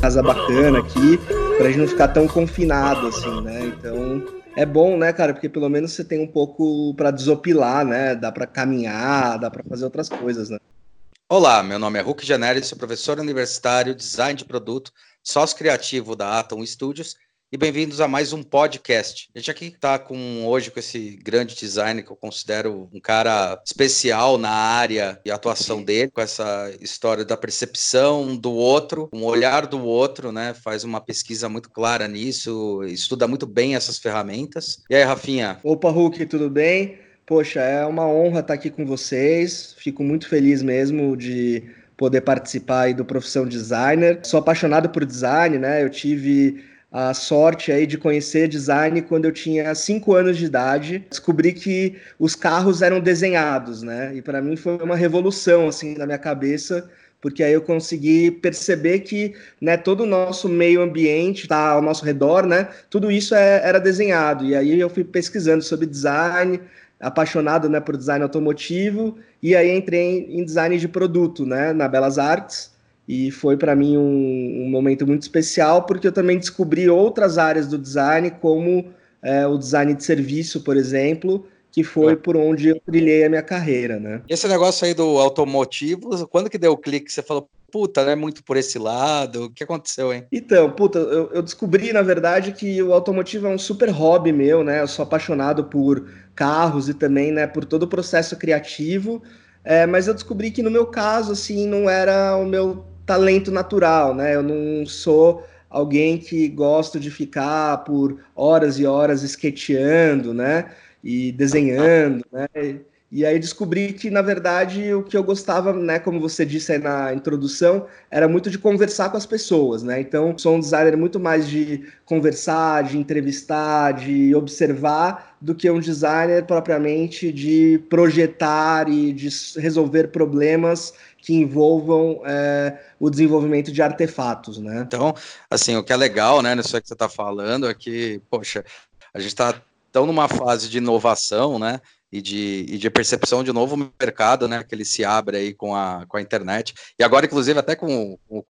Casa bacana aqui, pra gente não ficar tão confinado assim, né? Então, é bom, né, cara? Porque pelo menos você tem um pouco para desopilar, né? Dá para caminhar, dá para fazer outras coisas, né? Olá, meu nome é Hulk Janelli, sou professor universitário, design de produto, sócio criativo da Atom Studios e bem-vindos a mais um podcast. A gente aqui está com hoje com esse grande designer que eu considero um cara especial na área e atuação dele, com essa história da percepção do outro, um olhar do outro, né? Faz uma pesquisa muito clara nisso, estuda muito bem essas ferramentas. E aí, Rafinha? Opa, Hulk, tudo bem? Poxa, é uma honra estar aqui com vocês. Fico muito feliz mesmo de poder participar aí do Profissão Designer. Sou apaixonado por design, né? Eu tive a sorte aí de conhecer design quando eu tinha cinco anos de idade. Descobri que os carros eram desenhados, né? E para mim foi uma revolução assim na minha cabeça, porque aí eu consegui perceber que, né, todo o nosso meio ambiente está ao nosso redor, né? Tudo isso é, era desenhado. E aí eu fui pesquisando sobre design, apaixonado, né, por design automotivo, e aí entrei em design de produto, né, na Belas Artes e foi para mim um, um, momento muito especial porque eu também descobri outras áreas do design, como é, o design de serviço, por exemplo, que foi por onde eu trilhei a minha carreira, né? Esse negócio aí do automotivo, quando que deu o clique? Você falou, puta, não é muito por esse lado? O que aconteceu, hein? Então, puta, eu, eu, descobri, na verdade, que o automotivo é um super hobby meu, né? Eu sou apaixonado por carros e também, né, por todo o processo criativo. É, mas eu descobri que no meu caso, assim, não era o meu talento natural, né? Eu não sou alguém que gosto de ficar por horas e horas sketchando, né? E desenhando, né? E aí descobri que, na verdade, o que eu gostava, né, como você disse aí na introdução, era muito de conversar com as pessoas, né? Então, sou um designer muito mais de conversar, de entrevistar, de observar, do que um designer propriamente de projetar e de resolver problemas que envolvam é, o desenvolvimento de artefatos, né? Então, assim, o que é legal, né, nisso que você está falando é que, poxa, a gente está tão numa fase de inovação, né? e de, e de percepção de novo mercado, né, que ele se abre aí com a, com a internet, e agora, inclusive, até com, com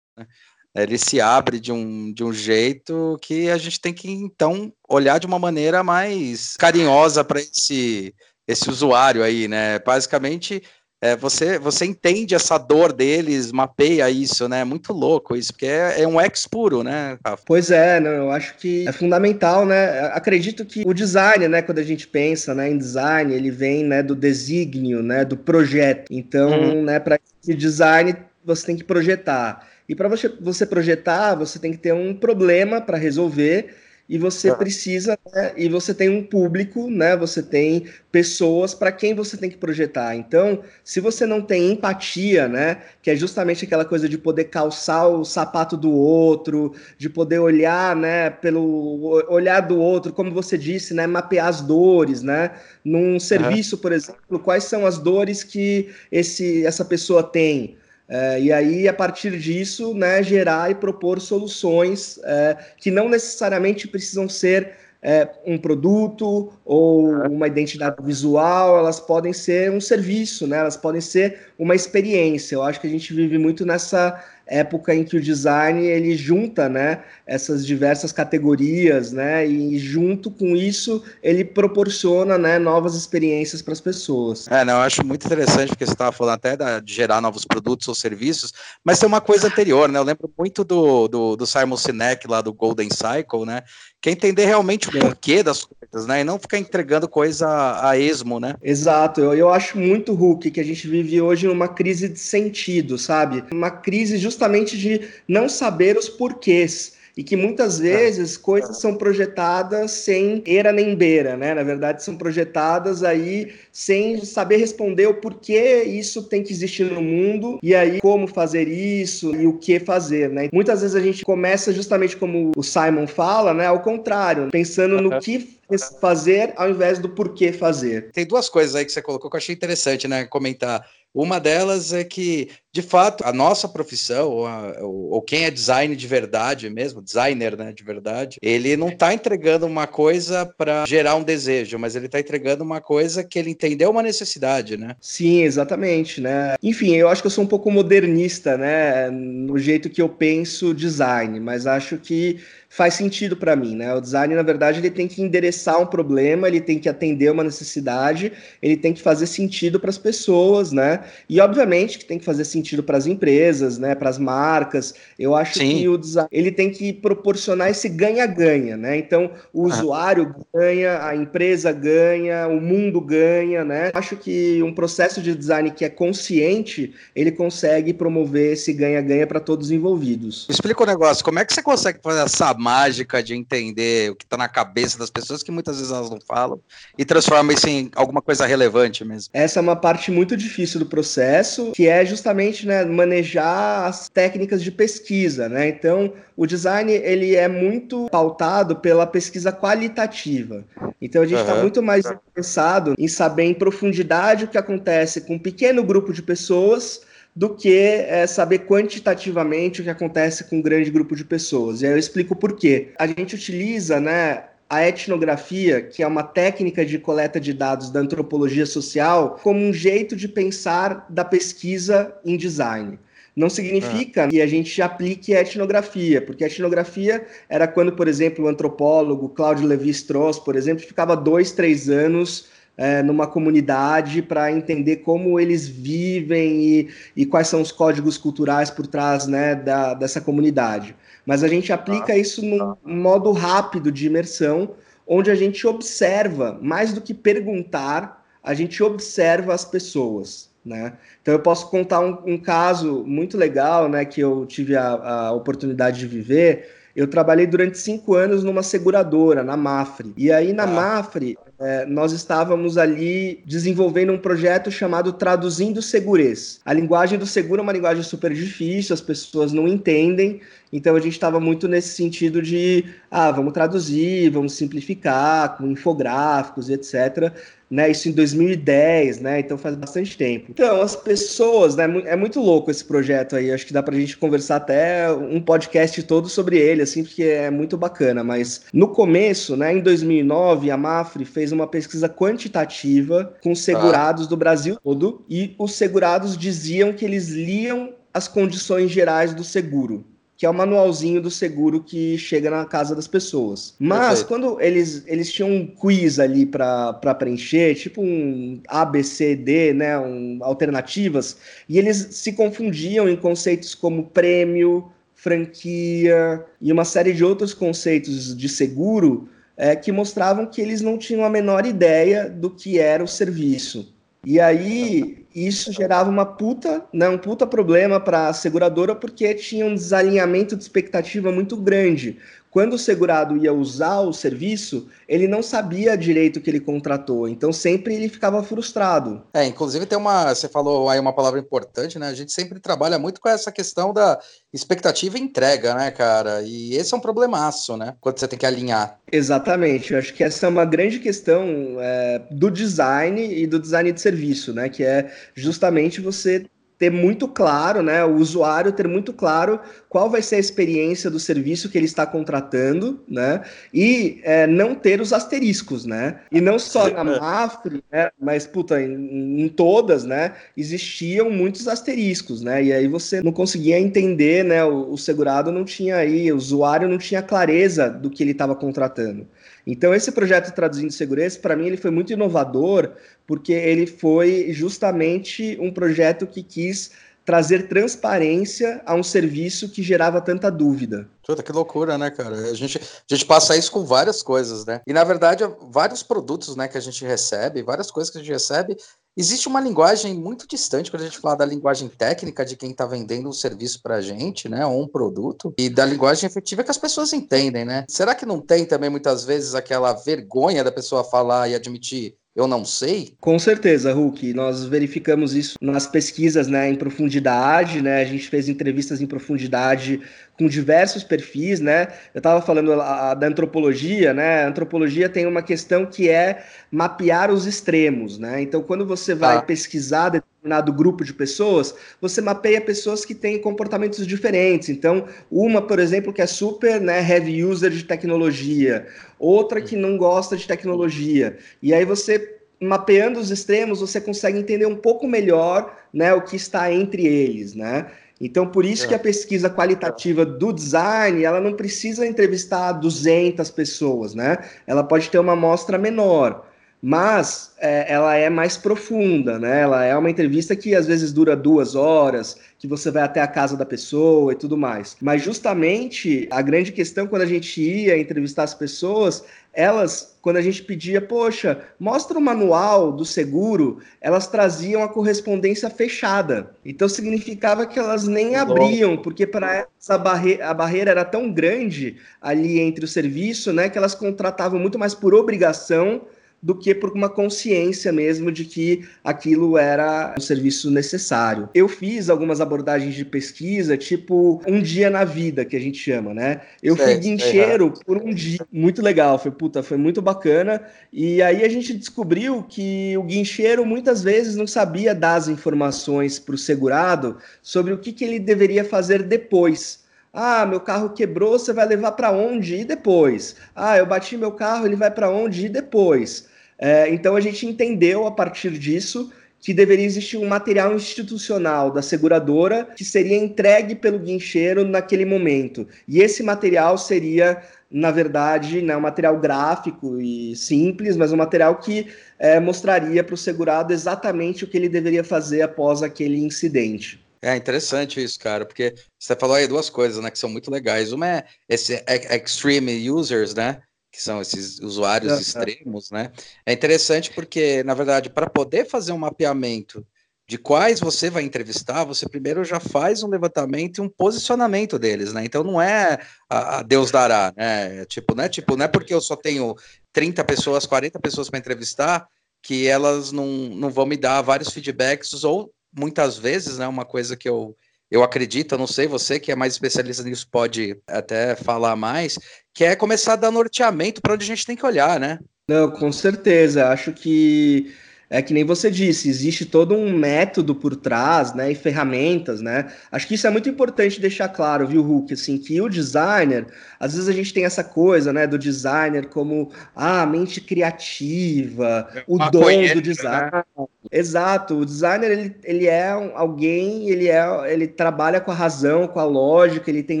né, ele se abre de um, de um jeito que a gente tem que, então, olhar de uma maneira mais carinhosa para esse, esse usuário aí, né, basicamente é, você, você entende essa dor deles, mapeia isso, né? Muito louco isso, porque é, é um ex puro, né, Rafa? Pois é, não, eu acho que é fundamental, né? Acredito que o design, né, quando a gente pensa né, em design, ele vem né, do desígnio, né, do projeto. Então, uhum. né, para esse design, você tem que projetar. E para você, você projetar, você tem que ter um problema para resolver e você precisa, né, e você tem um público, né? Você tem pessoas para quem você tem que projetar. Então, se você não tem empatia, né, que é justamente aquela coisa de poder calçar o sapato do outro, de poder olhar, né, pelo olhar do outro, como você disse, né, mapear as dores, né? Num serviço, por exemplo, quais são as dores que esse essa pessoa tem? É, e aí, a partir disso, né, gerar e propor soluções é, que não necessariamente precisam ser é, um produto ou uma identidade visual, elas podem ser um serviço, né, elas podem ser uma experiência. Eu acho que a gente vive muito nessa época em que o design ele junta, né, essas diversas categorias, né, e junto com isso ele proporciona, né, novas experiências para as pessoas. É, não, eu acho muito interessante porque você estava falando até da, de gerar novos produtos ou serviços, mas tem uma coisa anterior, né? Eu lembro muito do, do, do Simon Sinek lá do Golden Cycle, né? Que é entender realmente o porquê das coisas, né? E não ficar entregando coisa a, esmo, né? Exato. Eu, eu acho muito Hulk que a gente vive hoje numa crise de sentido, sabe? Uma crise justamente de não saber os porquês e que muitas é. vezes coisas são projetadas sem era nem beira, né? Na verdade, são projetadas aí sem saber responder o porquê isso tem que existir no mundo e aí como fazer isso e o que fazer, né? Muitas vezes a gente começa justamente como o Simon fala, né? Ao contrário, pensando no que fazer ao invés do porquê fazer. Tem duas coisas aí que você colocou que eu achei interessante, né? Comentar. Uma delas é que de fato, a nossa profissão, ou, a, ou, ou, quem é design de verdade mesmo, designer né, de verdade, ele não está entregando uma coisa para gerar um desejo, mas ele está entregando uma coisa que ele entendeu uma necessidade, né? Sim, exatamente, né? Enfim, eu acho que eu sou um pouco modernista, né, no jeito que eu penso design, mas acho que faz sentido para mim, né? O design, na verdade, ele tem que endereçar um problema, ele tem que atender uma necessidade, ele tem que fazer sentido para as pessoas, né? E obviamente que tem que fazer sentido para as empresas, né? Para as marcas. Eu acho Sim. que o design ele tem que proporcionar esse ganha-ganha, né? Então, o ah. usuário ganha, a empresa ganha, o mundo ganha, né? Acho que um processo de design que é consciente, ele consegue promover esse ganha-ganha para todos os envolvidos. Explica o um negócio, como é que você consegue fazer essa mágica de entender o que está na cabeça das pessoas que muitas vezes elas não falam e transforma isso em alguma coisa relevante mesmo. Essa é uma parte muito difícil do processo, que é justamente né, manejar as técnicas de pesquisa, né? Então, o design ele é muito pautado pela pesquisa qualitativa. Então, a gente está uhum. muito mais interessado em saber em profundidade o que acontece com um pequeno grupo de pessoas do que é, saber quantitativamente o que acontece com um grande grupo de pessoas. E aí eu explico por quê. A gente utiliza, né, a etnografia, que é uma técnica de coleta de dados da antropologia social, como um jeito de pensar da pesquisa em design. Não significa ah. que a gente aplique a etnografia, porque a etnografia era quando, por exemplo, o antropólogo Claudio Levi-Strauss, por exemplo, ficava dois, três anos é, numa comunidade para entender como eles vivem e, e, quais são os códigos culturais por trás né, da, dessa comunidade. Mas a gente aplica ah, isso num tá. modo rápido de imersão, onde a gente observa, mais do que perguntar, a gente observa as pessoas. Né? Então eu posso contar um, um caso muito legal né, que eu tive a, a oportunidade de viver. Eu trabalhei durante cinco anos numa seguradora, na Mafre. E aí na ah. Mafre, é, nós estávamos ali desenvolvendo um projeto chamado Traduzindo Segurez. A linguagem do seguro é uma linguagem super difícil, as pessoas não entendem, então a gente estava muito nesse sentido de, ah, vamos traduzir, vamos simplificar, com infográficos, etc né? Isso em 2010, né? Então faz bastante tempo. Então, as pessoas, né? É muito louco esse projeto aí. Acho que dá pra gente conversar até um podcast todo sobre ele, assim, porque é muito bacana. Mas no começo, né? Em 2009, a Mafre fez uma pesquisa quantitativa com segurados ah. do Brasil todo e os segurados diziam que eles liam as condições gerais do seguro que é o manualzinho do seguro que chega na casa das pessoas. Mas Perfeito. quando eles, eles tinham um quiz ali para preencher, tipo um A, B, C, D, né, um, alternativas, e eles se confundiam em conceitos como prêmio, franquia e uma série de outros conceitos de seguro é, que mostravam que eles não tinham a menor ideia do que era o serviço. E aí isso gerava uma puta, né, um puta problema para a seguradora porque tinha um desalinhamento de expectativa muito grande quando o segurado ia usar o serviço, ele não sabia direito o que ele contratou, então sempre ele ficava frustrado. É, inclusive tem uma, você falou aí uma palavra importante, né? A gente sempre trabalha muito com essa questão da expectativa e entrega, né, cara? E esse é um problemaço, né? Quando você tem que alinhar. Exatamente, eu acho que essa é uma grande questão é, do design e do design de serviço, né? Que é justamente você ter muito claro, né, o usuário ter muito claro qual vai ser a experiência do serviço que ele está contratando, né, e é, não ter os asteriscos, né, e não só na Mafre, né, mas, puta, em, em, todas, né, existiam muitos asteriscos, né, e aí você não conseguia entender, né, o, o segurado não tinha aí, o usuário não tinha clareza do que ele estava contratando. Então, esse projeto Traduzindo Segurança, para mim, ele foi muito inovador, porque ele foi justamente um projeto que quis trazer transparência a um serviço que gerava tanta dúvida. Puta, que loucura, né, cara? A gente, a gente passa isso com várias coisas, né? E, na verdade, vários produtos né, que a gente recebe, várias coisas que a gente recebe, existe uma linguagem muito distante quando a gente fala da linguagem técnica de quem está vendendo um serviço para a gente, né, ou um produto, e da linguagem efetiva que as pessoas entendem, né? Será que não tem também, muitas vezes, aquela vergonha da pessoa falar e admitir eu não sei? Com certeza, Hulk. Nós verificamos isso nas pesquisas né, em profundidade, né? A gente fez entrevistas em profundidade com diversos perfis, né? Eu estava falando a, a, da antropologia, né? A antropologia tem uma questão que é mapear os extremos, né? Então, quando você vai ah. pesquisar determinado grupo de pessoas, você mapeia pessoas que têm comportamentos diferentes. Então, uma, por exemplo, que é super né, heavy user de tecnologia, outra que não gosta de tecnologia. E aí você mapeando os extremos, você consegue entender um pouco melhor né, o que está entre eles, né? Então, por isso é. que a pesquisa qualitativa do design, ela não precisa entrevistar 200 pessoas, né? Ela pode ter uma amostra menor mas é, ela é mais profunda, né? Ela é uma entrevista que às vezes dura duas horas, que você vai até a casa da pessoa e tudo mais. Mas justamente a grande questão quando a gente ia entrevistar as pessoas, elas, quando a gente pedia, poxa, mostra o manual do seguro, elas traziam a correspondência fechada. Então significava que elas nem abriam, porque para elas a, barre a barreira era tão grande ali entre o serviço, né, que elas contratavam muito mais por obrigação do que por uma consciência mesmo de que aquilo era um serviço necessário. Eu fiz algumas abordagens de pesquisa, tipo um dia na vida, que a gente chama, né? Eu certo, fui guincheiro é por um dia, muito legal, foi puta, foi muito bacana. E aí a gente descobriu que o guincheiro muitas vezes não sabia dar as informações para o segurado sobre o que, que ele deveria fazer depois. Ah, meu carro quebrou, você vai levar para onde e depois? Ah, eu bati meu carro, ele vai para onde e depois? É, então a gente entendeu a partir disso que deveria existir um material institucional da seguradora que seria entregue pelo guincheiro naquele momento. E esse material seria, na verdade, né, um material gráfico e simples, mas um material que é, mostraria para o segurado exatamente o que ele deveria fazer após aquele incidente. É interessante isso, cara, porque você falou aí duas coisas, né, que são muito legais. Uma é esse extreme users, né, que são esses usuários é, extremos, é. né? É interessante porque, na verdade, para poder fazer um mapeamento de quais você vai entrevistar, você primeiro já faz um levantamento e um posicionamento deles, né? Então não é a, a Deus dará, né? É tipo, não é tipo, não é porque eu só tenho 30 pessoas, 40 pessoas para entrevistar que elas não, não vão me dar vários feedbacks ou muitas vezes, né, uma coisa que eu, eu acredito, eu não sei, você que é mais especialista nisso pode até falar mais, que é começar a dar norteamento para onde a gente tem que olhar, né? Não, com certeza. Acho que é que nem você disse, existe todo um método por trás, né, e ferramentas, né? Acho que isso é muito importante deixar claro, viu, Hulk, assim, que o designer, às vezes a gente tem essa coisa, né, do designer como ah, a mente criativa, é o dom do né? design. Né? Exato, o designer ele, ele é alguém, ele é, ele trabalha com a razão, com a lógica, ele tem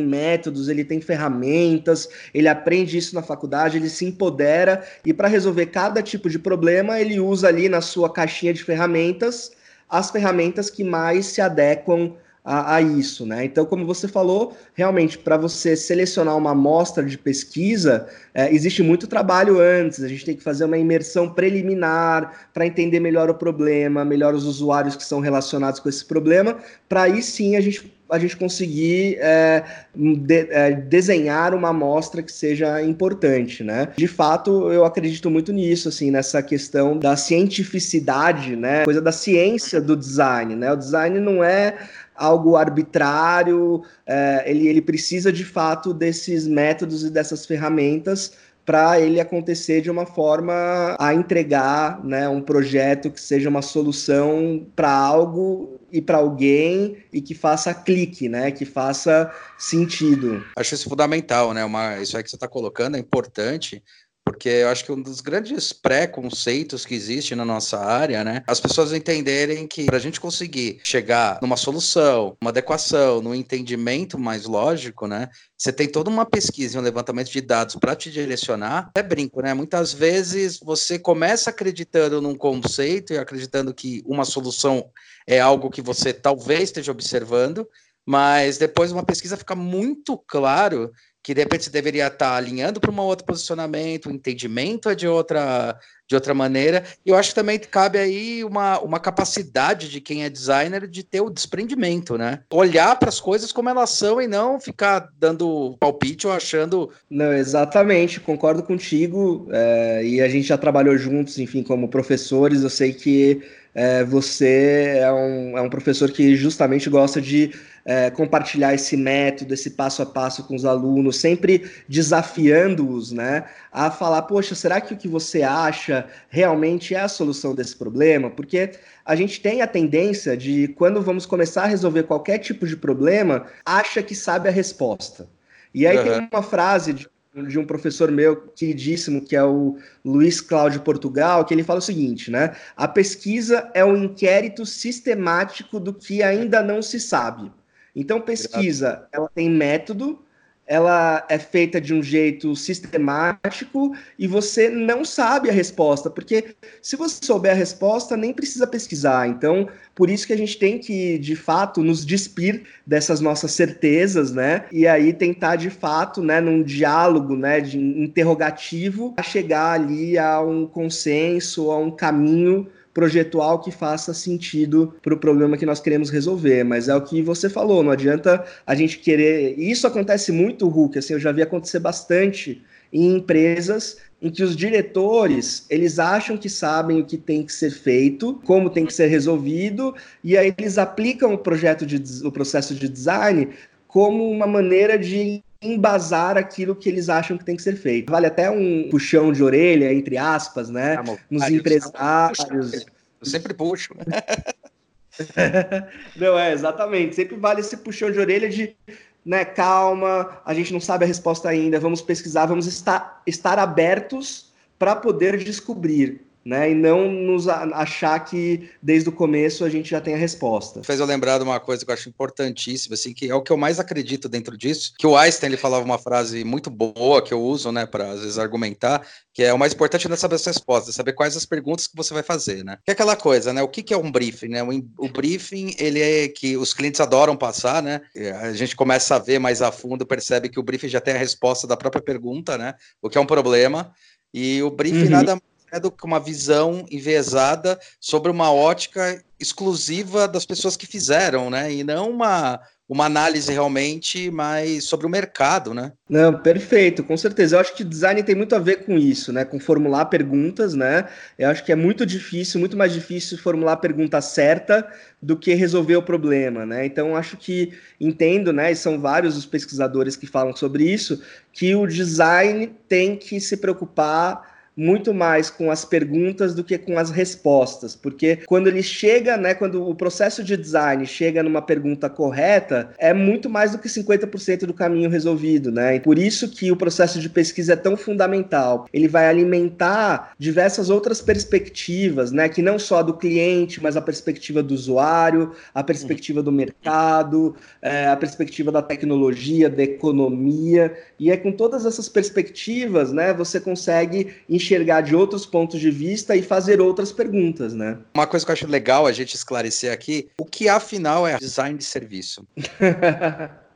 métodos, ele tem ferramentas, ele aprende isso na faculdade, ele se empodera e para resolver cada tipo de problema, ele usa ali na sua sua caixinha de ferramentas as ferramentas que mais se adequam a, a isso, né? Então, como você falou, realmente, para você selecionar uma amostra de pesquisa, é, existe muito trabalho antes. A gente tem que fazer uma imersão preliminar para entender melhor o problema, melhor os usuários que são relacionados com esse problema, para aí sim a gente a gente conseguir é, de, é, desenhar uma amostra que seja importante, né? De fato, eu acredito muito nisso, assim, nessa questão da cientificidade, né? Coisa da ciência do design, né? O design não é algo arbitrário, é, ele, ele precisa de fato desses métodos e dessas ferramentas para ele acontecer de uma forma a entregar né, um projeto que seja uma solução para algo e para alguém e que faça clique, né, que faça sentido. Acho isso fundamental, né? Uma, isso aí que você está colocando é importante porque eu acho que um dos grandes preconceitos que existe na nossa área, né, as pessoas entenderem que para a gente conseguir chegar numa solução, uma adequação, num entendimento mais lógico, né, você tem toda uma pesquisa um levantamento de dados para te direcionar. É brinco, né? Muitas vezes você começa acreditando num conceito e acreditando que uma solução é algo que você talvez esteja observando, mas depois uma pesquisa fica muito claro que de repente você deveria estar alinhando para um outro posicionamento, o entendimento é de outra, de outra maneira. E eu acho que também cabe aí uma, uma capacidade de quem é designer de ter o desprendimento, né? Olhar para as coisas como elas são e não ficar dando palpite ou achando. Não, exatamente, concordo contigo. É, e a gente já trabalhou juntos, enfim, como professores. Eu sei que é, você é um, é um professor que justamente gosta de é, compartilhar esse método, esse passo a passo com os alunos, sempre desafiando-os né, a falar: poxa, será que o que você acha realmente é a solução desse problema? Porque a gente tem a tendência de, quando vamos começar a resolver qualquer tipo de problema, acha que sabe a resposta. E aí uhum. tem uma frase de de um professor meu queridíssimo, que é o Luiz Cláudio Portugal, que ele fala o seguinte, né? A pesquisa é um inquérito sistemático do que ainda não se sabe. Então, pesquisa, ela tem método, ela é feita de um jeito sistemático e você não sabe a resposta, porque se você souber a resposta, nem precisa pesquisar. Então, por isso que a gente tem que, de fato, nos despir dessas nossas certezas, né? E aí tentar, de fato, né, num diálogo, né, de interrogativo, chegar ali a um consenso, a um caminho projetual que faça sentido para o problema que nós queremos resolver. Mas é o que você falou, não adianta a gente querer. E isso acontece muito, Hulk, assim, eu já vi acontecer bastante em empresas em que os diretores eles acham que sabem o que tem que ser feito, como tem que ser resolvido, e aí eles aplicam o projeto de o processo de design como uma maneira de embasar aquilo que eles acham que tem que ser feito. Vale até um puxão de orelha, entre aspas, né? Amor, nos ah, empresários. Eu sempre puxo. não, é, exatamente. Sempre vale esse puxão de orelha de, né, calma, a gente não sabe a resposta ainda, vamos pesquisar, vamos estar, estar abertos para poder descobrir né? E não nos achar que desde o começo a gente já tem a resposta. Fez eu lembrar de uma coisa que eu acho importantíssima, assim, que é o que eu mais acredito dentro disso, que o Einstein ele falava uma frase muito boa que eu uso, né, para às vezes argumentar, que é o mais importante não é saber as respostas, é saber quais as perguntas que você vai fazer, né? Que é aquela coisa, né? O que, que é um briefing, né? O, o briefing, ele é que os clientes adoram passar, né? A gente começa a ver mais a fundo, percebe que o briefing já tem a resposta da própria pergunta, né? O que é um problema. E o briefing uhum. nada é do que uma visão enviesada sobre uma ótica exclusiva das pessoas que fizeram, né? E não uma, uma análise realmente mais sobre o mercado, né? Não, perfeito, com certeza. Eu acho que design tem muito a ver com isso, né? Com formular perguntas, né? Eu acho que é muito difícil, muito mais difícil formular a pergunta certa do que resolver o problema, né? Então acho que entendo, né? E são vários os pesquisadores que falam sobre isso, que o design tem que se preocupar muito mais com as perguntas do que com as respostas, porque quando ele chega, né, quando o processo de design chega numa pergunta correta, é muito mais do que 50% do caminho resolvido, né? E por isso que o processo de pesquisa é tão fundamental. Ele vai alimentar diversas outras perspectivas, né, que não só do cliente, mas a perspectiva do usuário, a perspectiva do mercado, é, a perspectiva da tecnologia, da economia, e é com todas essas perspectivas, né, você consegue enxergar enxergar de outros pontos de vista e fazer outras perguntas, né? Uma coisa que eu acho legal a gente esclarecer aqui, o que afinal é design de serviço?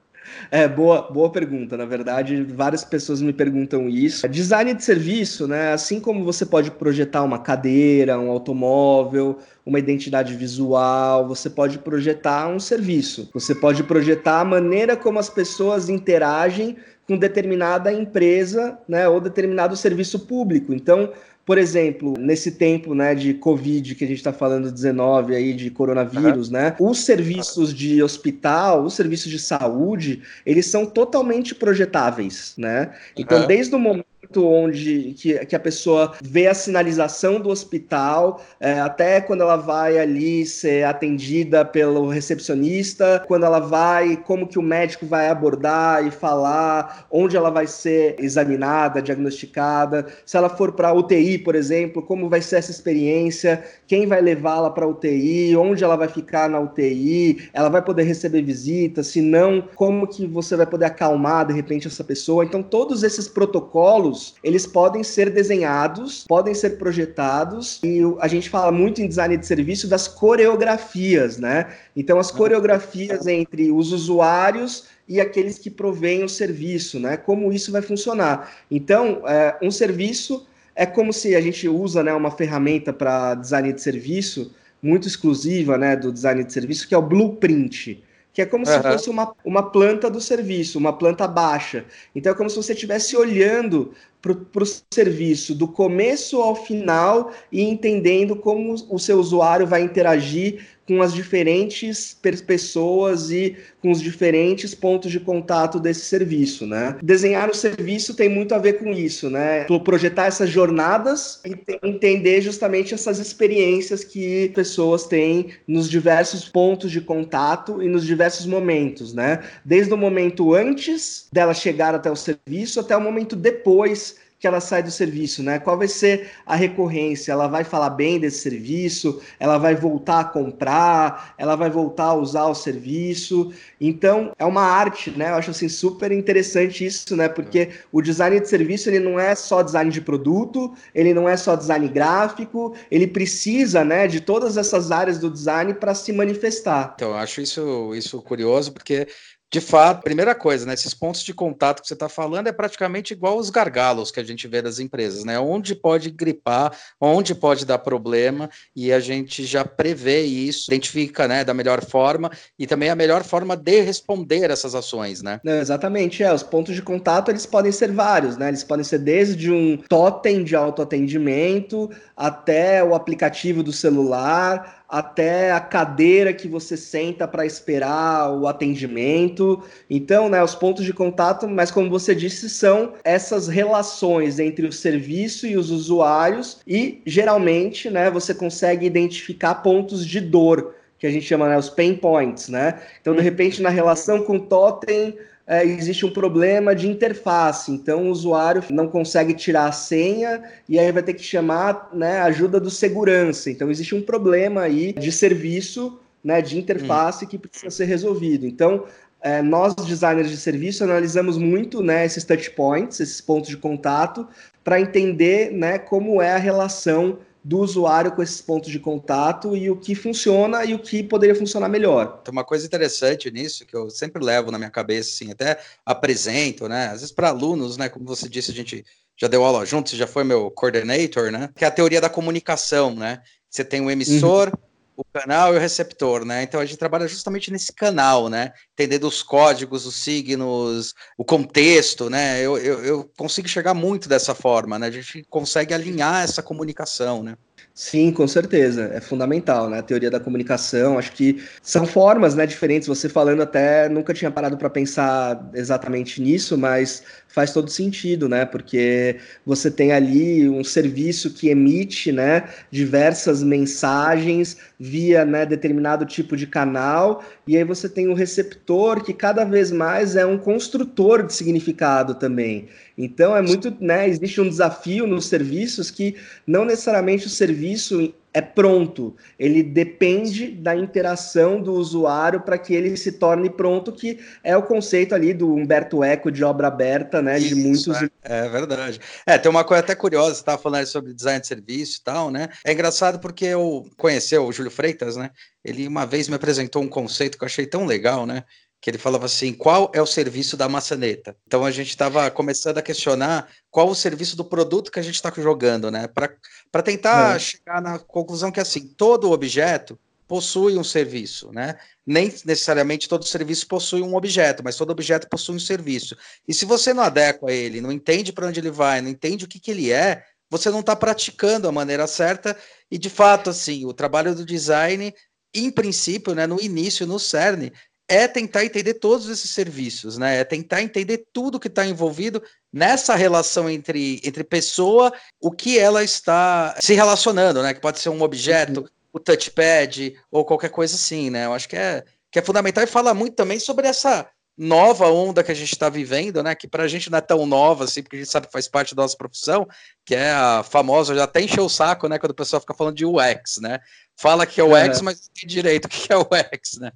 É, boa, boa pergunta. Na verdade, várias pessoas me perguntam isso. Design de serviço, né? Assim como você pode projetar uma cadeira, um automóvel, uma identidade visual, você pode projetar um serviço. Você pode projetar a maneira como as pessoas interagem com determinada empresa, né, ou determinado serviço público. Então, por exemplo, nesse tempo né, de Covid que a gente está falando 19 aí, de coronavírus, uhum. né? Os serviços de hospital, os serviços de saúde, eles são totalmente projetáveis, né? Então, uhum. desde o momento onde que, que a pessoa vê a sinalização do hospital, é, até quando ela vai ali ser atendida pelo recepcionista, quando ela vai, como que o médico vai abordar e falar, onde ela vai ser examinada, diagnosticada, se ela for para UTI, por exemplo, como vai ser essa experiência, quem vai levá-la para UTI, onde ela vai ficar na UTI, ela vai poder receber visita, se não, como que você vai poder acalmar de repente essa pessoa. Então todos esses protocolos eles podem ser desenhados, podem ser projetados, e a gente fala muito em design de serviço das coreografias, né? Então, as coreografias entre os usuários e aqueles que provêm o serviço, né? Como isso vai funcionar. Então, é, um serviço é como se a gente usa né, uma ferramenta para design de serviço muito exclusiva né, do design de serviço, que é o blueprint que é como uhum. se fosse uma, uma planta do serviço, uma planta baixa. Então é como se você estivesse olhando para o serviço do começo ao final e entendendo como o seu usuário vai interagir com as diferentes pessoas e com os diferentes pontos de contato desse serviço, né? Desenhar o serviço tem muito a ver com isso, né? Projetar essas jornadas e entender justamente essas experiências que pessoas têm nos diversos pontos de contato e nos diversos momentos, né? Desde o momento antes dela chegar até o serviço até o momento depois que ela sai do serviço, né? Qual vai ser a recorrência? Ela vai falar bem desse serviço? Ela vai voltar a comprar? Ela vai voltar a usar o serviço? Então, é uma arte, né? Eu acho assim super interessante isso, né? Porque o design de serviço, ele não é só design de produto, ele não é só design gráfico, ele precisa, né, de todas essas áreas do design para se manifestar. Então, eu acho isso isso curioso porque de fato, primeira coisa, né? Esses pontos de contato que você está falando é praticamente igual os gargalos que a gente vê das empresas, né? Onde pode gripar, onde pode dar problema, e a gente já prevê isso, identifica, né, da melhor forma, e também a melhor forma de responder essas ações, né? Não, exatamente, é. Os pontos de contato eles podem ser vários, né? Eles podem ser desde um totem de autoatendimento até o aplicativo do celular até a cadeira que você senta para esperar o atendimento. Então, né, os pontos de contato, mas como você disse, são essas relações entre o serviço e os usuários e geralmente, né, você consegue identificar pontos de dor que a gente chama né, os pain points, né? Então, de repente, na relação com o totem, é, existe um problema de interface, então o usuário não consegue tirar a senha e aí vai ter que chamar né, ajuda do segurança. Então existe um problema aí de serviço, né, de interface hum. que precisa ser resolvido. Então é, nós designers de serviço analisamos muito né, esses touch points, esses pontos de contato, para entender né, como é a relação do usuário com esses pontos de contato e o que funciona e o que poderia funcionar melhor. Tem uma coisa interessante nisso que eu sempre levo na minha cabeça, assim, até apresento, né? Às vezes para alunos, né? Como você disse, a gente já deu aula junto, você já foi meu coordinator, né? Que é a teoria da comunicação, né? Você tem o emissor, uhum o canal e o receptor, né? Então a gente trabalha justamente nesse canal, né? Entendendo os códigos, os signos, o contexto, né? Eu, eu, eu consigo chegar muito dessa forma, né? A gente consegue alinhar essa comunicação, né? Sim, com certeza, é fundamental, né? A teoria da comunicação, acho que são formas, né, diferentes. Você falando até nunca tinha parado para pensar exatamente nisso, mas faz todo sentido, né? Porque você tem ali um serviço que emite, né, diversas mensagens via, né, determinado tipo de canal, e aí você tem o receptor que cada vez mais é um construtor de significado também. Então é muito, né, existe um desafio nos serviços que não necessariamente o serviço é pronto, ele depende da interação do usuário para que ele se torne pronto, que é o conceito ali do Humberto Eco de obra aberta, né? Isso, de muitos. É, é, verdade. É, tem uma coisa até curiosa, você estava falando sobre design de serviço e tal, né? É engraçado porque eu conheci o Júlio Freitas, né? Ele uma vez me apresentou um conceito que eu achei tão legal, né? Que ele falava assim: qual é o serviço da maçaneta? Então a gente estava começando a questionar qual o serviço do produto que a gente está jogando, né? Para tentar é. chegar na conclusão que assim, todo objeto possui um serviço, né? Nem necessariamente todo serviço possui um objeto, mas todo objeto possui um serviço. E se você não adequa ele, não entende para onde ele vai, não entende o que, que ele é, você não está praticando a maneira certa. E de fato, assim, o trabalho do design, em princípio, né, no início, no CERN, é tentar entender todos esses serviços, né? É tentar entender tudo que está envolvido nessa relação entre, entre pessoa, o que ela está se relacionando, né? Que pode ser um objeto, uhum. o touchpad ou qualquer coisa assim, né? Eu acho que é, que é fundamental e fala muito também sobre essa nova onda que a gente está vivendo, né? Que para a gente não é tão nova assim, porque a gente sabe que faz parte da nossa profissão, que é a famosa, já até encheu o saco, né? Quando o pessoal fica falando de UX, né? Fala que é UX, é. mas não tem direito o que é UX, né?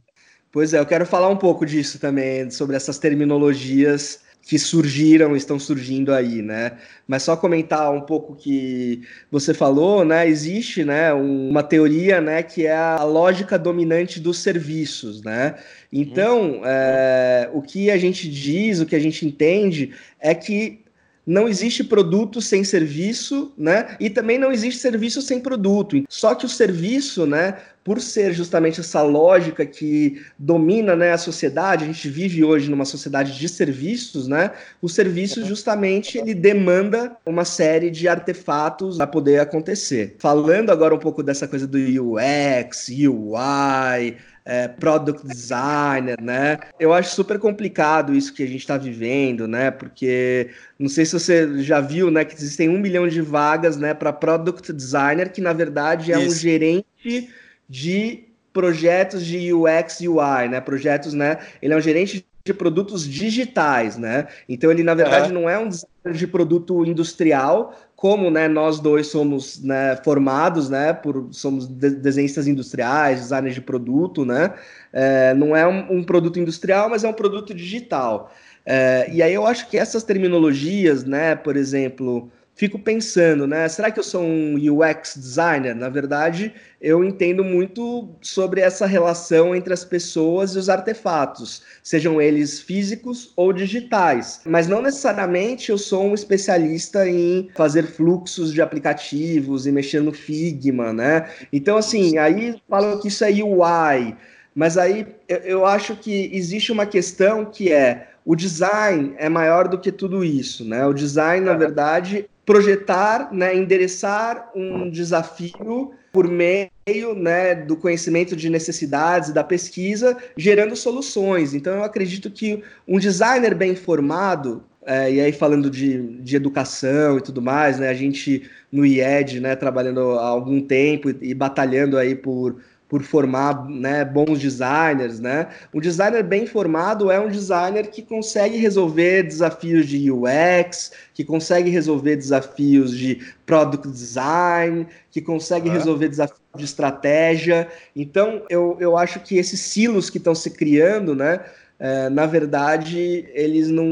Pois é, eu quero falar um pouco disso também, sobre essas terminologias que surgiram, estão surgindo aí, né? Mas só comentar um pouco que você falou, né? Existe, né, uma teoria, né, que é a lógica dominante dos serviços, né? Então, é, o que a gente diz, o que a gente entende é que não existe produto sem serviço, né? E também não existe serviço sem produto. Só que o serviço, né, por ser justamente essa lógica que domina né, a sociedade, a gente vive hoje numa sociedade de serviços, né? O serviço uhum. justamente ele demanda uma série de artefatos para poder acontecer. Falando agora um pouco dessa coisa do UX, UI, é, product designer, né? Eu acho super complicado isso que a gente está vivendo, né? Porque não sei se você já viu, né, que existem um milhão de vagas, né, para product designer, que na verdade é isso. um gerente de projetos de UX e UI, né? Projetos, né? Ele é um gerente de produtos digitais, né? Então ele na verdade não é um designer de produto industrial, como né, nós dois somos né, formados, né? Por somos de desenhistas industriais, designers de produto, né? É, não é um, um, produto industrial, mas é um produto digital. É, e aí eu acho que essas terminologias, né? Por exemplo, fico pensando, né? Será que eu sou um UX designer? Na verdade, eu entendo muito sobre essa relação entre as pessoas e os artefatos, sejam eles físicos ou digitais. Mas não necessariamente eu sou um especialista em fazer fluxos de aplicativos e mexer no Figma, né? Então, assim, aí falam que isso é UI. Mas aí eu acho que existe uma questão que é o design é maior do que tudo isso, né? O design, na verdade, projetar, né, endereçar um desafio por meio né, do conhecimento de necessidades da pesquisa, gerando soluções. Então, eu acredito que um designer bem formado, é, e aí falando de, de educação e tudo mais, né, a gente no IED, né, trabalhando há algum tempo e, e batalhando aí por por formar né, bons designers, né? Um designer bem formado é um designer que consegue resolver desafios de UX, que consegue resolver desafios de product design, que consegue resolver desafios de estratégia. Então, eu, eu acho que esses silos que estão se criando, né? É, na verdade, eles não,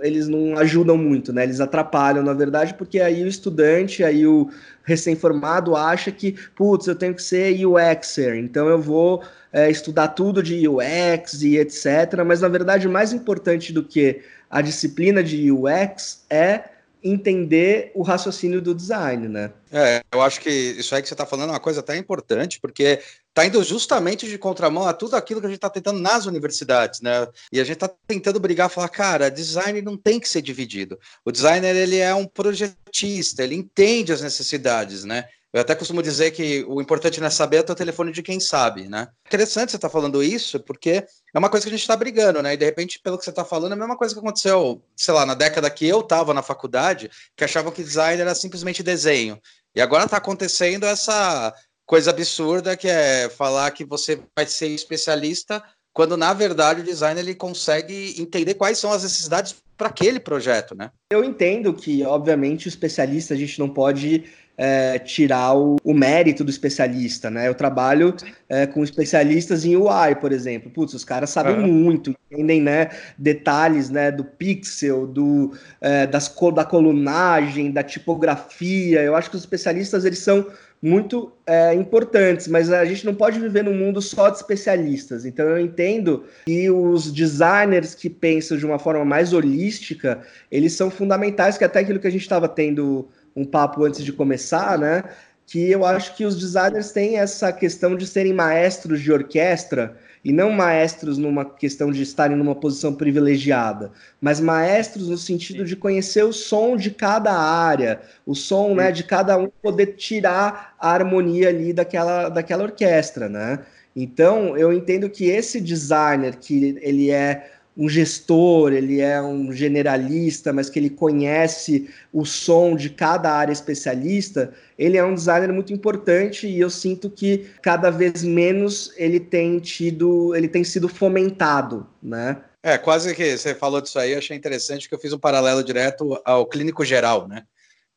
eles não ajudam muito, né? Eles atrapalham, na verdade, porque aí o estudante, aí o recém-formado acha que, putz, eu tenho que ser UXer, então eu vou é, estudar tudo de UX e etc. Mas, na verdade, mais importante do que a disciplina de UX é entender o raciocínio do design, né? É, eu acho que isso aí que você está falando é uma coisa até importante, porque está indo justamente de contramão a tudo aquilo que a gente está tentando nas universidades, né? E a gente está tentando brigar, falar, cara, design não tem que ser dividido. O designer ele é um projetista, ele entende as necessidades, né? Eu até costumo dizer que o importante não é saber é o telefone de quem sabe, né? Interessante você estar tá falando isso, porque é uma coisa que a gente está brigando, né? E de repente, pelo que você está falando, é a mesma coisa que aconteceu, sei lá, na década que eu estava na faculdade, que achavam que design era simplesmente desenho. E agora está acontecendo essa coisa absurda que é falar que você vai ser especialista quando na verdade o designer ele consegue entender quais são as necessidades para aquele projeto, né? Eu entendo que, obviamente, o especialista a gente não pode é, tirar o, o, mérito do especialista, né? Eu trabalho é, com especialistas em UI, por exemplo. Putz, os caras sabem uhum. muito, entendem, né? Detalhes, né? Do pixel, do é, das, da colunagem, da tipografia. Eu acho que os especialistas eles são muito é, importantes, mas a gente não pode viver num mundo só de especialistas. Então eu entendo que os designers que pensam de uma forma mais holística, eles são fundamentais, que até aquilo que a gente estava tendo um papo antes de começar, né? Que eu acho que os designers têm essa questão de serem maestros de orquestra e não maestros numa questão de estarem numa posição privilegiada, mas maestros no sentido de conhecer o som de cada área, o som né, de cada um poder tirar a harmonia ali daquela, daquela orquestra, né? Então, eu entendo que esse designer que ele é um gestor, ele é um generalista, mas que ele conhece o som de cada área especialista, ele é um designer muito importante e eu sinto que cada vez menos ele tem tido, ele tem sido fomentado, né? É, quase que você falou disso aí, eu achei interessante que eu fiz um paralelo direto ao clínico geral, né?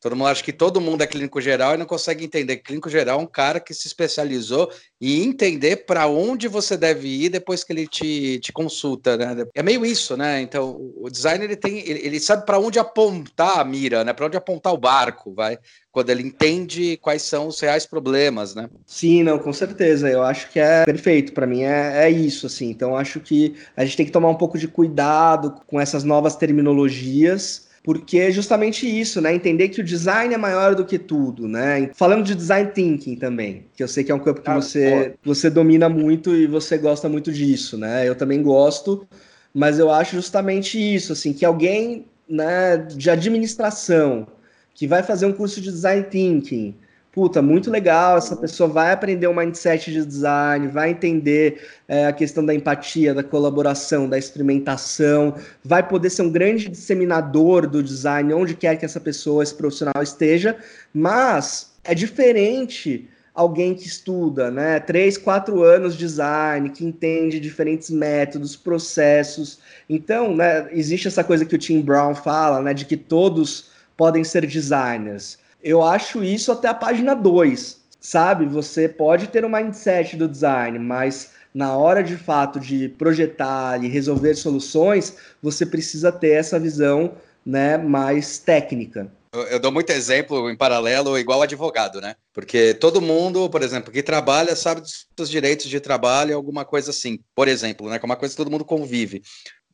Todo mundo acha que todo mundo é clínico geral e não consegue entender. Clínico geral é um cara que se especializou em entender para onde você deve ir depois que ele te, te consulta, né? É meio isso, né? Então, o designer ele tem, ele, ele sabe para onde apontar a mira, né? Para onde apontar o barco, vai? Quando ele entende quais são os reais problemas, né? Sim, não, com certeza. Eu acho que é perfeito. Para mim é, é isso, assim. Então, acho que a gente tem que tomar um pouco de cuidado com essas novas terminologias porque é justamente isso, né? Entender que o design é maior do que tudo, né? Falando de design thinking também, que eu sei que é um campo que ah, você, você domina muito e você gosta muito disso, né? Eu também gosto, mas eu acho justamente isso, assim, que alguém né, de administração que vai fazer um curso de design thinking, puta, muito legal, essa pessoa vai aprender o um mindset de design, vai entender é, a questão da empatia, da colaboração, da experimentação, vai poder ser um grande disseminador do design onde quer que essa pessoa, esse profissional esteja, mas é diferente alguém que estuda, né, três, quatro anos de design, que entende diferentes métodos, processos. Então, né, existe essa coisa que o Tim Brown fala, né, de que todos podem ser designers. Eu acho isso até a página 2, sabe? Você pode ter um mindset do design, mas na hora de fato de projetar e resolver soluções, você precisa ter essa visão né, mais técnica. Eu, eu dou muito exemplo em paralelo, igual advogado, né? Porque todo mundo, por exemplo, que trabalha sabe dos seus direitos de trabalho, alguma coisa assim. Por exemplo, né? Que é uma coisa que todo mundo convive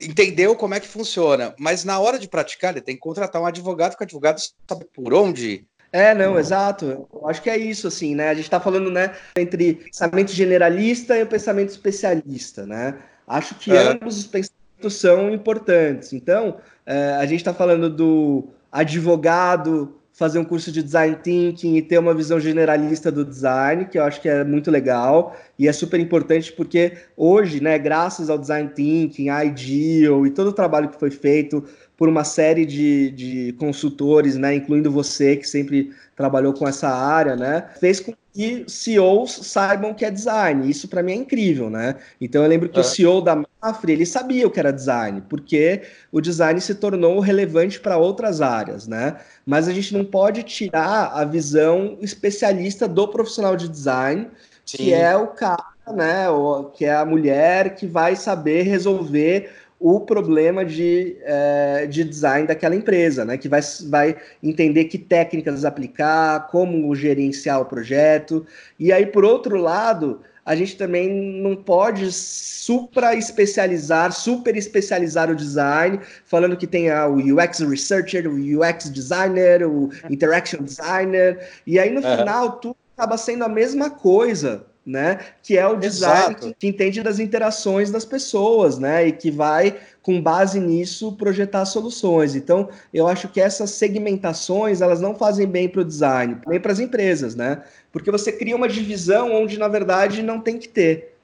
entendeu como é que funciona, mas na hora de praticar, ele tem que contratar um advogado, porque o advogado sabe por onde é, não, exato. Eu acho que é isso, assim, né? A gente está falando, né, entre pensamento generalista e o pensamento especialista, né? Acho que é. ambos os pensamentos são importantes. Então, é, a gente está falando do advogado fazer um curso de design thinking e ter uma visão generalista do design, que eu acho que é muito legal e é super importante porque hoje, né, graças ao design thinking, a Ideal e todo o trabalho que foi feito por uma série de, de consultores, né, incluindo você, que sempre trabalhou com essa área, né, fez com que CEOs saibam que é design. Isso para mim é incrível, né? Então eu lembro que é. o CEO da Mafre, ele sabia o que era design, porque o design se tornou relevante para outras áreas, né? Mas a gente não pode tirar a visão especialista do profissional de design, Sim. que é o cara, né, que é a mulher que vai saber resolver o problema de, é, de design daquela empresa, né? Que vai, vai entender que técnicas aplicar, como gerenciar o projeto. E aí, por outro lado, a gente também não pode supra especializar, super especializar o design, falando que tem o UX Researcher, o UX Designer, o Interaction Designer, e aí no uhum. final tudo acaba sendo a mesma coisa, né? Que é o design que, que, entende das interações das pessoas, né? E que vai, com base nisso, projetar soluções. Então, eu acho que essas segmentações elas não fazem bem para o design, nem para as empresas, né? Porque você cria uma divisão onde, na verdade, não tem que ter.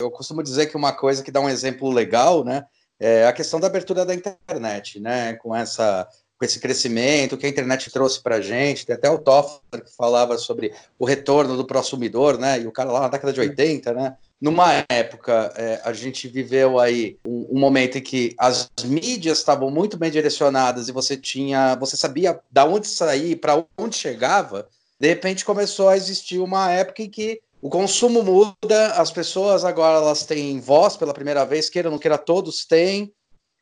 Eu costumo dizer que uma coisa que dá um exemplo legal, né? É a questão da abertura da internet, né? Com essa com esse crescimento que a internet trouxe para a gente. Tem até o Toffler que falava sobre o retorno do consumidor, né? E o cara lá na década de 80, né? Numa época, é, a gente viveu aí um, um, momento em que as mídias estavam muito bem direcionadas e você tinha, você sabia da onde sair, para onde chegava. De repente começou a existir uma época em que o consumo muda, as pessoas agora elas têm voz pela primeira vez, queira ou não queira, todos têm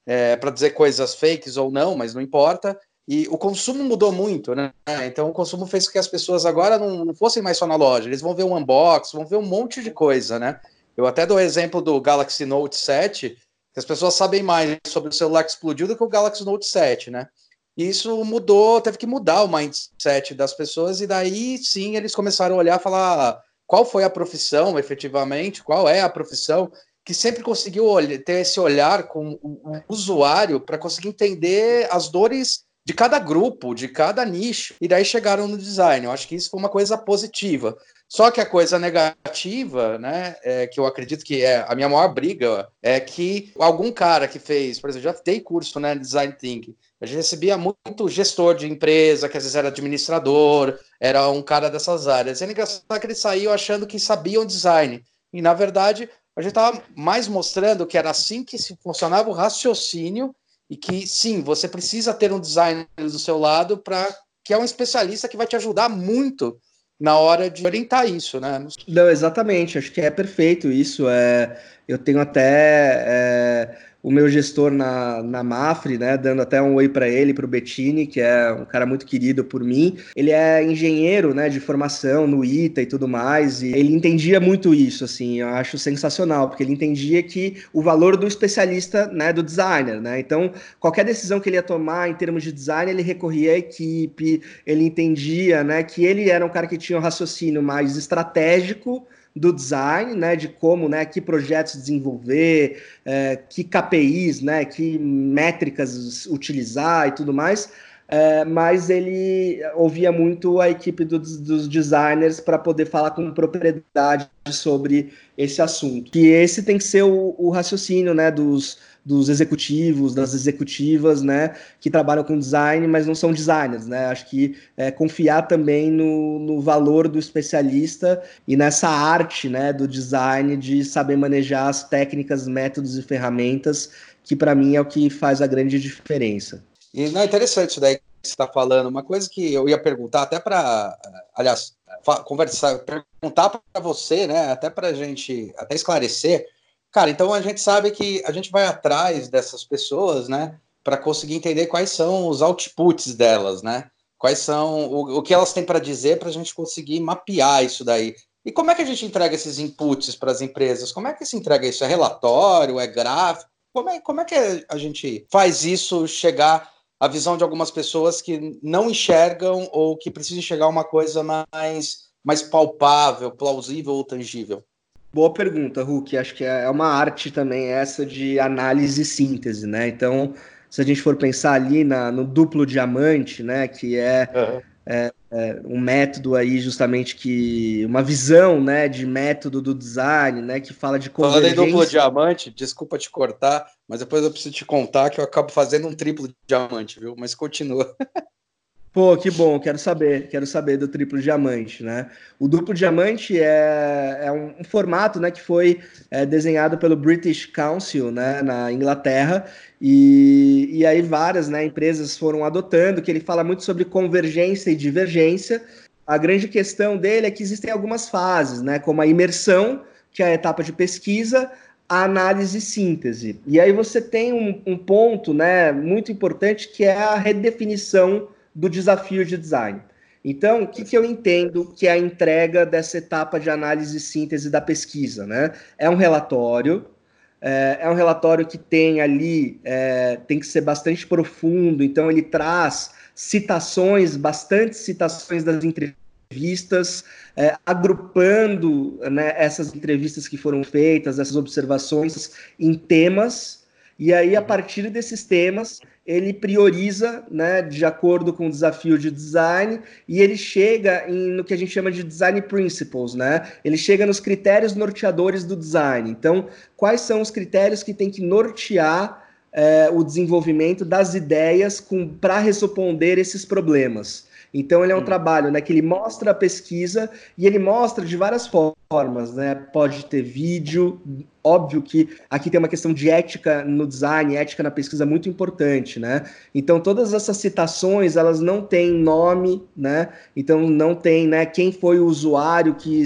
é, para dizer coisas fakes ou não, mas não importa. E o consumo mudou muito, né? Então o consumo fez com que as pessoas agora não, não fossem mais só na loja, eles vão ver um unboxing, vão ver um monte de coisa, né? Eu até dou o exemplo do Galaxy Note 7, que as pessoas sabem mais sobre o celular que explodiu do que o Galaxy Note 7, né? E isso mudou, teve que mudar o mindset das pessoas, e daí sim eles começaram a olhar e falar qual foi a profissão efetivamente, qual é a profissão, que sempre conseguiu ter esse olhar com o usuário para conseguir entender as dores de cada grupo, de cada nicho, e daí chegaram no design. Eu acho que isso foi uma coisa positiva. Só que a coisa negativa, né, é, que eu acredito que é a minha maior briga, é que algum cara que fez, por exemplo, já dei curso, né, design thinking, a gente recebia muito gestor de empresa, que às vezes era administrador, era um cara dessas áreas. E é engraçado que ele saiu achando que sabiam design. E, na verdade, a gente estava mais mostrando que era assim que funcionava o raciocínio e que sim, você precisa ter um designer do seu lado para que é um especialista que vai te ajudar muito na hora de orientar isso, né? Não, exatamente, acho que é perfeito isso. É, Eu tenho até é, o meu gestor na, na Mafre, né, dando até um oi para ele, para o Bettini, que é um cara muito querido por mim. Ele é engenheiro, né, de formação no ITA e tudo mais, e ele entendia muito isso, assim, eu acho sensacional, porque ele entendia que o valor do especialista, né, do designer, né, então qualquer decisão que ele ia tomar em termos de design, ele recorria à equipe, ele entendia, né, que ele era um cara que tinha um raciocínio mais estratégico, do design, né, de como, né, que projetos desenvolver, é, que KPIs, né, que métricas utilizar e tudo mais, é, mas ele ouvia muito a equipe do, dos designers para poder falar com propriedade sobre esse assunto. Que esse tem que ser o, o raciocínio, né, dos dos executivos, das executivas, né, que trabalham com design, mas não são designers, né? Acho que é, confiar também no, no valor do especialista e nessa arte, né, do design de saber manejar as técnicas, métodos e ferramentas, que para mim é o que faz a grande diferença. E não é interessante isso daí que você está falando. Uma coisa que eu ia perguntar, até para, aliás, conversar, perguntar para você, né, até para a gente até esclarecer Cara, então a gente sabe que a gente vai atrás dessas pessoas, né, para conseguir entender quais são os outputs delas, né? Quais são o, o que elas têm para dizer para a gente conseguir mapear isso daí. E como é que a gente entrega esses inputs para as empresas? Como é que se entrega isso? É relatório? É gráfico? Como é, como é que a gente faz isso chegar à visão de algumas pessoas que não enxergam ou que precisam enxergar uma coisa mais, mais palpável, plausível ou tangível? Boa pergunta, Hulk. Acho que é uma arte também essa de análise e síntese, né? Então, se a gente for pensar ali na, no duplo diamante, né, que é, uhum. é, é, um método aí justamente que uma visão, né, de método do design, né, que fala de convergência. Falando em duplo diamante, desculpa te cortar, mas depois eu preciso te contar que eu acabo fazendo um triplo diamante, viu? Mas continua. Pô, que bom, quero saber, quero saber do triplo diamante, né? O duplo diamante é, é um, um formato, né, que foi é, desenhado pelo British Council, né, na Inglaterra, e, e aí várias, né, empresas foram adotando, que ele fala muito sobre convergência e divergência. A grande questão dele é que existem algumas fases, né, como a imersão, que é a etapa de pesquisa, a análise e síntese. E aí você tem um, um ponto, né, muito importante, que é a redefinição do desafio de design. Então, o que, que eu entendo que é a entrega dessa etapa de análise e síntese da pesquisa? Né? É um relatório, é, é um relatório que tem ali, é, tem que ser bastante profundo, então ele traz citações, bastante citações das entrevistas, é, agrupando né, essas entrevistas que foram feitas, essas observações em temas, e aí, a partir desses temas, ele prioriza, né, de acordo com o desafio de design, e ele chega em, no que a gente chama de design principles, né? Ele chega nos critérios norteadores do design. Então, quais são os critérios que tem que nortear é, o desenvolvimento das ideias para responder esses problemas? Então ele é um hum. trabalho né, que ele mostra a pesquisa e ele mostra de várias formas, né? Pode ter vídeo, óbvio que aqui tem uma questão de ética no design, ética na pesquisa muito importante, né? Então todas essas citações, elas não têm nome, né? Então não tem, né, quem foi o usuário que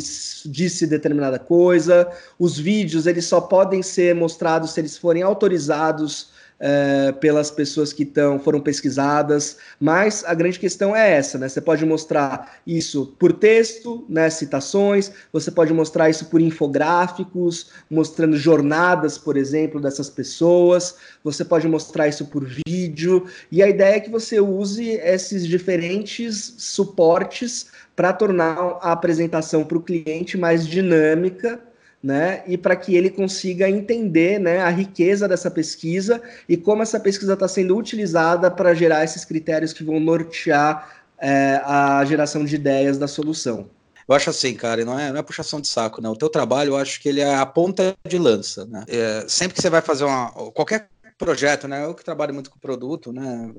disse determinada coisa. Os vídeos, eles só podem ser mostrados se eles forem autorizados é, pelas pessoas que tão, foram pesquisadas, mas a grande questão é essa, né? Você pode mostrar isso por texto, né? Citações, você pode mostrar isso por infográficos, mostrando jornadas, por exemplo, dessas pessoas, você pode mostrar isso por vídeo, e a ideia é que você use esses diferentes suportes para tornar a apresentação para o cliente mais dinâmica né, e para que ele consiga entender né, a riqueza dessa pesquisa e como essa pesquisa está sendo utilizada para gerar esses critérios que vão nortear é, a geração de ideias da solução. Eu acho assim, cara, não é, não é puxação de saco, não. O teu trabalho, eu acho que ele é a ponta de lança, né? É, sempre que você vai fazer uma, qualquer projeto, né? Eu que trabalho muito com produto, né?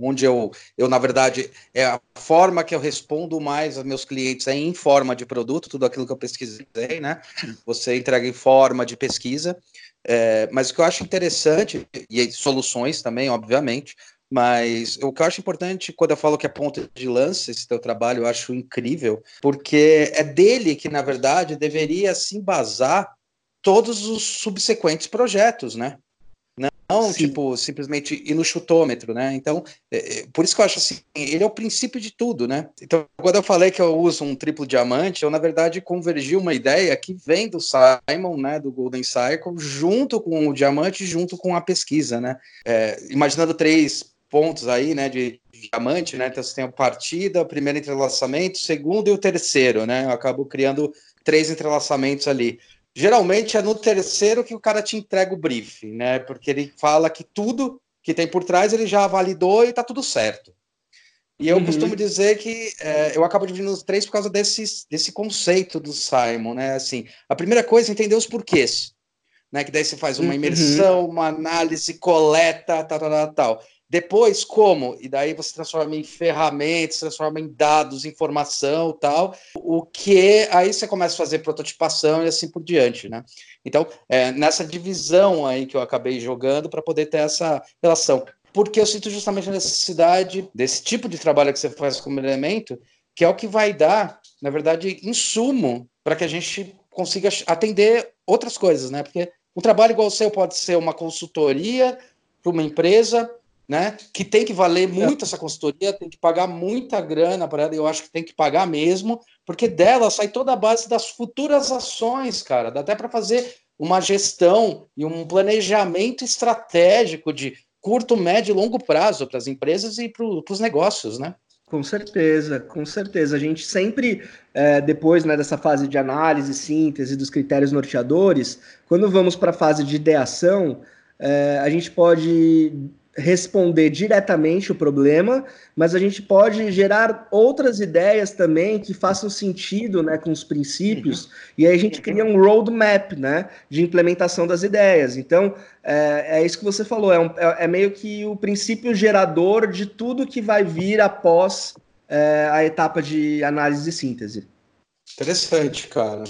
Onde eu, eu na verdade, é a forma que eu respondo mais aos meus clientes é em forma de produto, tudo aquilo que eu pesquisei, né? Você entrega em forma de pesquisa. É, mas o que eu acho interessante, e soluções também, obviamente, mas o que eu acho importante quando eu falo que é ponta de lança esse teu trabalho, eu acho incrível, porque é dele que, na verdade, deveria se embasar todos os subsequentes projetos, né? Não, Sim. tipo, simplesmente ir no chutômetro, né? Então, é, é, por isso que eu acho assim, ele é o princípio de tudo, né? Então, quando eu falei que eu uso um triplo diamante, eu, na verdade, convergi uma ideia que vem do Simon, né, do Golden Cycle, junto com o diamante, junto com a pesquisa, né? É, imaginando três pontos aí, né, de diamante, né? Então, você tem a partida, o primeiro entrelaçamento, o segundo e o terceiro, né? Eu acabo criando três entrelaçamentos ali. Geralmente é no terceiro que o cara te entrega o briefing, né? Porque ele fala que tudo que tem por trás ele já validou e tá tudo certo. E eu uhum. costumo dizer que é, eu acabo dividindo os três por causa desse, desse conceito do Simon, né? Assim, a primeira coisa é entender os porquês, né? Que daí você faz uma uhum. imersão, uma análise, coleta, tal, tal, tal, tal. Depois, como? E daí você transforma em ferramentas, transforma em dados, informação tal. O que aí você começa a fazer prototipação e assim por diante, né? Então, é, nessa divisão aí que eu acabei jogando para poder ter essa relação. Porque eu sinto justamente a necessidade desse tipo de trabalho que você faz como elemento, que é o que vai dar, na verdade, insumo para que a gente consiga atender outras coisas, né? Porque um trabalho igual o seu pode ser uma consultoria para uma empresa, né? Que tem que valer muito essa consultoria, tem que pagar muita grana para ela, eu acho que tem que pagar mesmo, porque dela sai toda a base das futuras ações, cara. Dá até para fazer uma gestão e um planejamento estratégico de curto, médio e longo prazo para as empresas e para os negócios, né? Com certeza, com certeza. A gente sempre, é, depois né, dessa fase de análise, síntese dos critérios norteadores, quando vamos para a fase de ideação, é, a gente pode responder diretamente o problema, mas a gente pode gerar outras ideias também que façam sentido né, com os princípios, uhum. e aí a gente cria um roadmap né, de implementação das ideias. Então, é, é isso que você falou, é, um, é, é, meio que o princípio gerador de tudo que vai vir após é, a etapa de análise e síntese. Interessante, cara.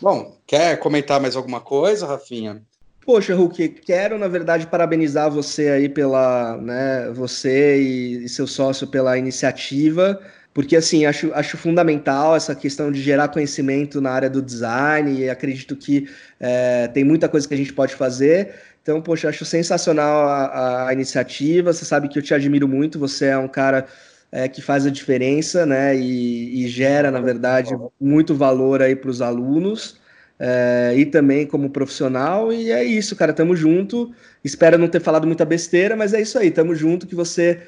Bom, quer comentar mais alguma coisa, Rafinha? Poxa, Hulk, quero, na verdade, parabenizar você aí pela, né, você e, seu sócio pela iniciativa, porque, assim, acho, acho fundamental essa questão de gerar conhecimento na área do design e acredito que é, tem muita coisa que a gente pode fazer. Então, poxa, acho sensacional a, a iniciativa, você sabe que eu te admiro muito, você é um cara é, que faz a diferença, né, e, e gera, na verdade, muito valor aí para os alunos é, e também como profissional. E é isso, cara. Tamo junto. Espero não ter falado muita besteira, mas é isso aí. Tamo junto. Que você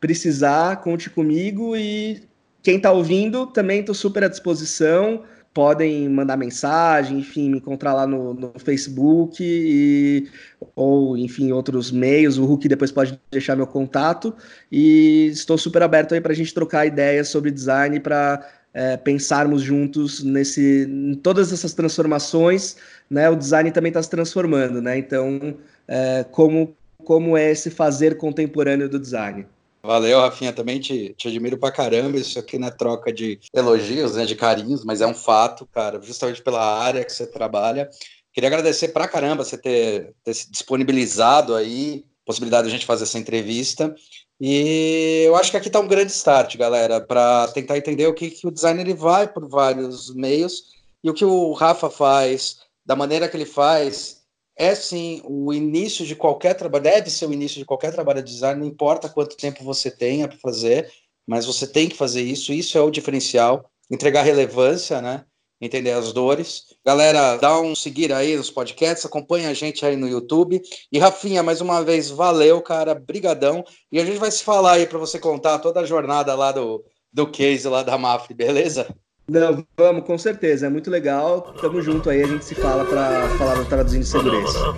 precisar, conte comigo. E quem tá ouvindo, também tô super à disposição. Podem mandar mensagem, enfim, me encontrar lá no, no Facebook e, ou, enfim, outros meios. O Hulk depois pode deixar meu contato. E estou super aberto aí para a gente trocar ideias sobre design para é, pensarmos juntos nesse, em todas essas transformações, né? O design também está se transformando, né? Então, é, como, como é esse fazer contemporâneo do design? Valeu, Rafinha, também te, te admiro pra caramba, isso aqui não é troca de elogios, né, de carinhos, mas é um fato, cara, justamente pela área que você trabalha. Queria agradecer pra caramba você ter, ter se disponibilizado aí, possibilidade de a gente fazer essa entrevista. E eu acho que aqui está um grande start, galera, para tentar entender o que, que o designer ele vai por vários meios e o que o Rafa faz, da maneira que ele faz, é sim o início de qualquer trabalho, deve ser o início de qualquer trabalho de design, não importa quanto tempo você tenha para fazer, mas você tem que fazer isso, isso é o diferencial, entregar relevância, né? Entender as dores. Galera, dá um seguir aí nos podcasts, acompanha a gente aí no YouTube. E Rafinha, mais uma vez, valeu, cara, brigadão. E a gente vai se falar aí para você contar toda a jornada lá do, do case lá da Mafre, beleza? Não, vamos, com certeza, é muito legal. Tamo junto aí, a gente se fala para falar no Traduzindo Segurança.